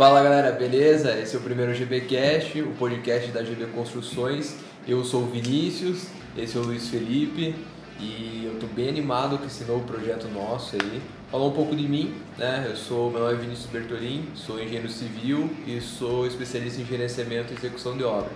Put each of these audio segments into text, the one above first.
Fala galera, beleza? Esse é o primeiro GBcast, o podcast da GB Construções. Eu sou o Vinícius, esse é o Luiz Felipe e eu tô bem animado com esse novo projeto nosso aí. Falar um pouco de mim, né? Eu sou, meu nome é Vinícius Bertolin, sou engenheiro civil e sou especialista em gerenciamento e execução de obra.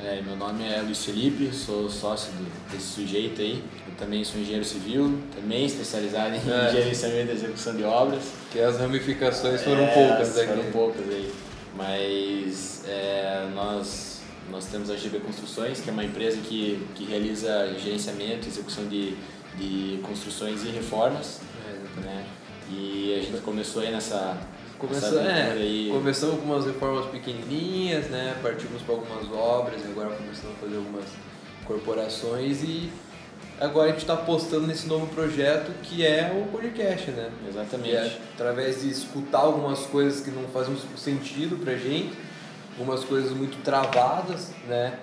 É, meu nome é Luiz Felipe, sou sócio do, desse sujeito aí. Eu também sou engenheiro civil, também especializado em É. gerenciamento e execução de obras. Que as ramificações foram É, poucas aqui. Foram poucas aí. Mas é, nós, nós temos a GB Construções, que é uma empresa que, que realiza gerenciamento e execução de, de construções e reformas. É, Né? E a gente começou aí nessa, Começou, é, aí. começamos com umas reformas pequenininhas, né? Partimos para algumas obras e agora começamos a fazer algumas corporações e agora a gente está apostando nesse novo projeto que é o podcast, né? Exatamente. É através de escutar algumas coisas que não fazem sentido pra gente, algumas coisas muito travadas, né?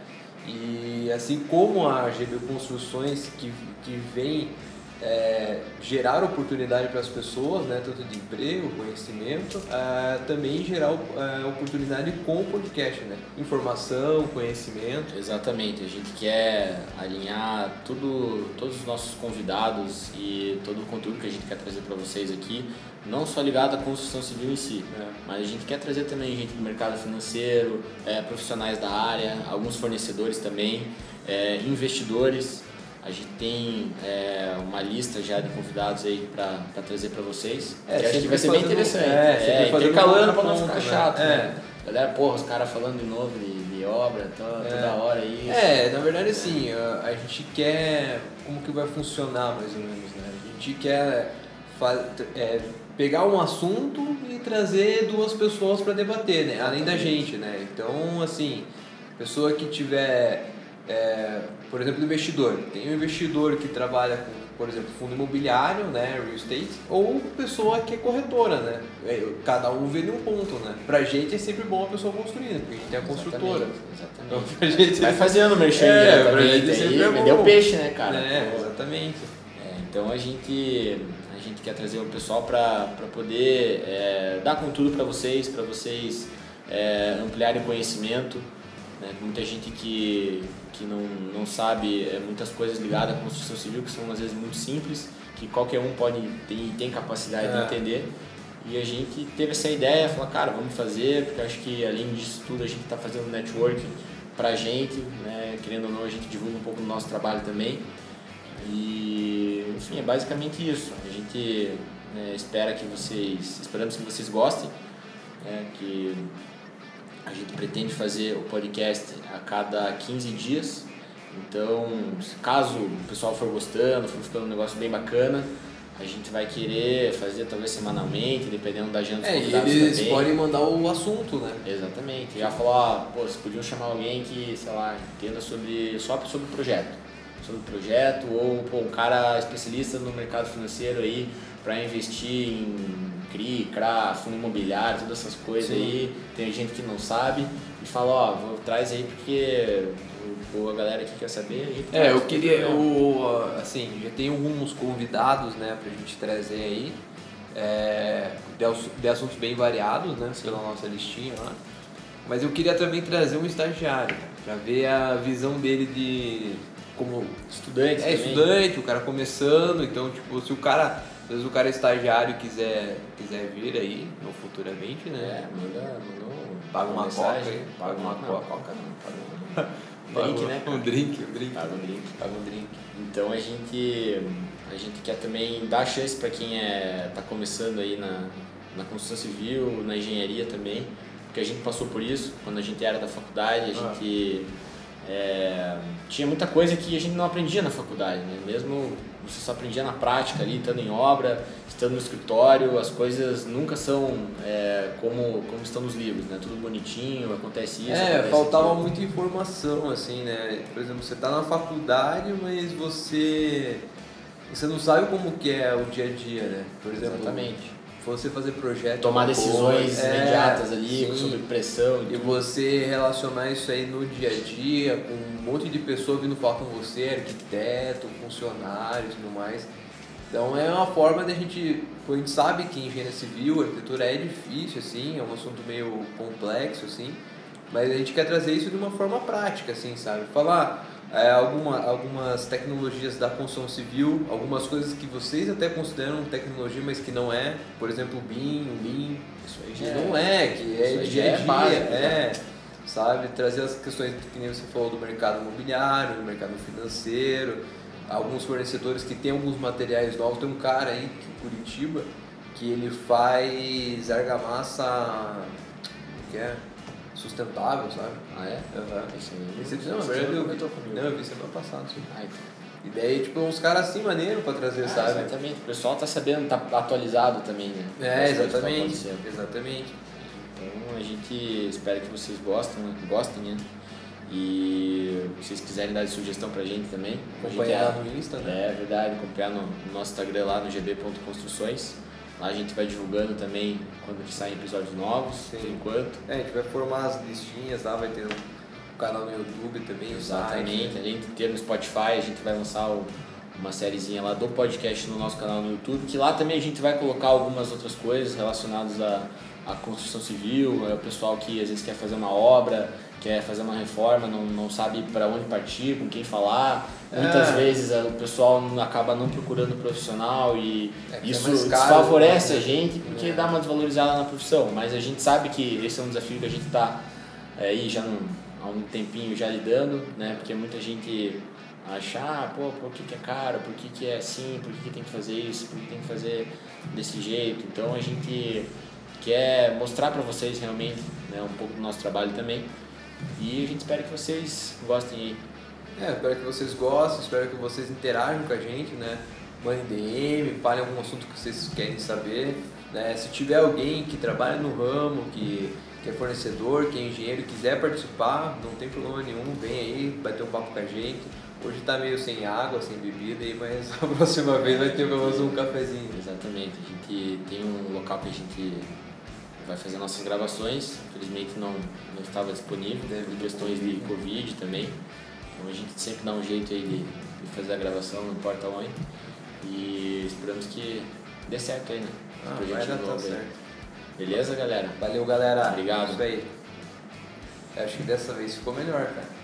E assim como a GB Construções que, que vem é, gerar oportunidade para as pessoas, né, tanto de emprego, conhecimento, é, também gerar é, oportunidade com o podcast, né? Informação, conhecimento. Exatamente, a gente quer alinhar tudo, todos os nossos convidados e todo o conteúdo que a gente quer trazer para vocês aqui, não só ligado à construção civil em si, É. mas a gente quer trazer também gente do mercado financeiro, é, profissionais da área, alguns fornecedores também, é, investidores. A gente tem é, uma lista já de convidados aí para trazer para vocês. É, que acho que vai ser bem interessante. é, fazendo intercalando para não ficar né? chato. É. Né? Galera, porra, os caras falando de novo de, de obra, to- toda hora isso. É, na verdade assim, a, a gente quer. Como que vai funcionar mais ou menos, né? A gente quer é, pegar um assunto e trazer duas pessoas para debater, né? Além da gente, né? Então, assim, pessoa que tiver. É, por exemplo, investidor. Tem um investidor que trabalha com, por exemplo, fundo imobiliário, né, real estate, ou pessoa que é corretora, né? É, Cada um vê de um ponto, né? Pra gente é sempre bom a pessoa construindo, porque a gente é a construtora. Exatamente. Então, gente Vai fazendo merchan É, pra gente aí, sempre é vendeu bom. peixe, né, cara? É, exatamente. é, então a gente, a gente quer trazer o pessoal para poder é, dar conteúdo para vocês, para vocês é, ampliarem conhecimento. Né? Muita gente que, que não, não sabe é, muitas coisas ligadas à construção civil, que são às vezes muito simples, que qualquer um pode ter, tem capacidade É. de entender. E a gente teve essa ideia, falou, cara, vamos fazer, porque acho que além disso tudo a gente está fazendo networking pra gente, né? querendo ou não a gente divulga um pouco do nosso trabalho também. E enfim, é basicamente isso. A gente né, espera que vocês, esperamos que vocês gostem, né, que a gente pretende fazer o podcast a cada 15 dias. Então, caso o pessoal for gostando, for ficando um negócio bem bacana, a gente vai querer fazer talvez semanalmente, dependendo da agenda dos É, e convidados eles também. podem mandar o assunto, né? Exatamente. Já falou, ah, pô, vocês podiam chamar alguém que, sei lá, entenda sobre, só sobre o projeto. Sobre o projeto, ou pô, um cara especialista no mercado financeiro aí para investir em CRI, CRA, fundo imobiliário, todas essas coisas Sim. aí. Tem gente que não sabe e fala, ó, vou, traz aí porque pô, a galera que quer saber, É, traz eu queria, eu, assim, já tem alguns convidados, né, pra gente trazer aí, é, de, ass- de assuntos bem variados, né, pela nossa listinha lá. Mas eu queria também trazer um estagiário, pra ver a visão dele de como Estudantes é também. estudante, o cara começando, então, tipo, se o cara, às vezes o cara é estagiário quiser, quiser vir aí, no futuramente, É, né, manda, manda um- Paga uma mensagem, coca aí, paga uma não, coca. coca não, paga um paga drink, né? Um drink, um drink. Paga um drink. Paga um drink. Então a gente, a gente quer também dar chance para quem é, tá começando aí na, na construção civil, na engenharia também, porque a gente passou por isso quando a gente era da faculdade, a Ah. gente é, tinha muita coisa que a gente não aprendia na faculdade, né? mesmo você só aprendia na prática ali, estando em obra, estando no escritório, as coisas nunca são é, como, como estão nos livros, né? Tudo bonitinho, acontece isso. É, acontece faltava aquilo. muita informação, assim, né? Por exemplo, você tá na faculdade, mas você você não sabe como que é o dia a dia, né? Por exemplo, Exatamente. Você fazer projeto, Tomar decisões coisa, é, imediatas ali, sim. sob pressão. E você relacionar isso aí no dia a dia, com um monte de pessoa vindo falar com você, arquiteto, funcionário e tudo mais. Então é uma forma de a gente, a gente sabe que engenharia civil, arquitetura é difícil, assim, é um assunto meio complexo, assim, mas a gente quer trazer isso de uma forma prática, assim, sabe? Falar é, alguma, algumas tecnologias da construção civil, algumas coisas que vocês até consideram tecnologia, mas que não é, por exemplo, o BIM, o Lean, Isso aí já não é, que é dia a é dia, básico, é, né? sabe? Trazer as questões que nem você falou do mercado imobiliário, do mercado financeiro, alguns fornecedores que têm alguns materiais novos. Tem um cara aí que em Curitiba que ele faz argamassa que é sustentável, sabe? Ah, é? Uhum. Isso aí. Esse, Você não, na já verdade eu vi, não, eu vi semana passada. Sim. Ah, então. E daí, tipo, uns caras assim maneiro pra trazer, Ah, sabe? Exatamente. O pessoal tá sabendo, tá atualizado também, né? É, estão exatamente. Exatamente. Então a gente espera que vocês gostem, né? gostem, né? E se vocês quiserem dar sugestão pra gente também, a gente Acompanhar é- no Insta, né? É verdade, acompanhar no, no nosso Instagram lá no gb.construções. Lá a gente vai divulgando também quando saem episódios novos, Sim. por enquanto. É, a gente vai formar as listinhas lá, vai ter um canal no YouTube também, Exatamente. site. Além de ter no Spotify, a gente vai lançar o- uma sériezinha lá do podcast no nosso canal no YouTube, que lá também a gente vai colocar algumas outras coisas relacionadas à, à construção civil, é o pessoal que às vezes quer fazer uma obra, quer fazer uma reforma, não, não sabe para onde partir, com quem falar. Muitas É. vezes é, o pessoal acaba não procurando profissional e É, é isso desfavorece né? a gente porque É. dá uma desvalorizada na profissão. Mas a gente sabe que esse é um desafio que a gente está aí já num- há um tempinho já lidando, né? Porque muita gente acha, ah, pô, por que, que é caro, por que, que é assim, por que, que tem que fazer isso, por que tem que fazer desse jeito. Então a gente quer mostrar para vocês realmente né, um pouco do nosso trabalho também. E a gente espera que vocês gostem aí. É, espero que vocês gostem, espero que vocês interajam com a gente, né? Mandem DM, falem algum assunto que vocês querem saber. Né? Se tiver alguém que trabalha no ramo, que, que é fornecedor, que é engenheiro, quiser participar, não tem problema nenhum, vem aí, bater um papo com a gente. Hoje tá meio sem água, sem bebida aí, mas a próxima vez vai ter pelo menos um cafezinho. Exatamente, a gente tem um local que a gente vai fazer nossas gravações, infelizmente não, não estava disponível, Devido por questões de Covid. Também. Então a gente sempre dá um jeito aí de, de fazer a gravação, não importa onde. E esperamos que dê certo aí, né? Ah, vai dar aí. certo. Beleza, galera? Valeu, galera. Obrigado. Isso aí. Acho que dessa vez ficou melhor, cara.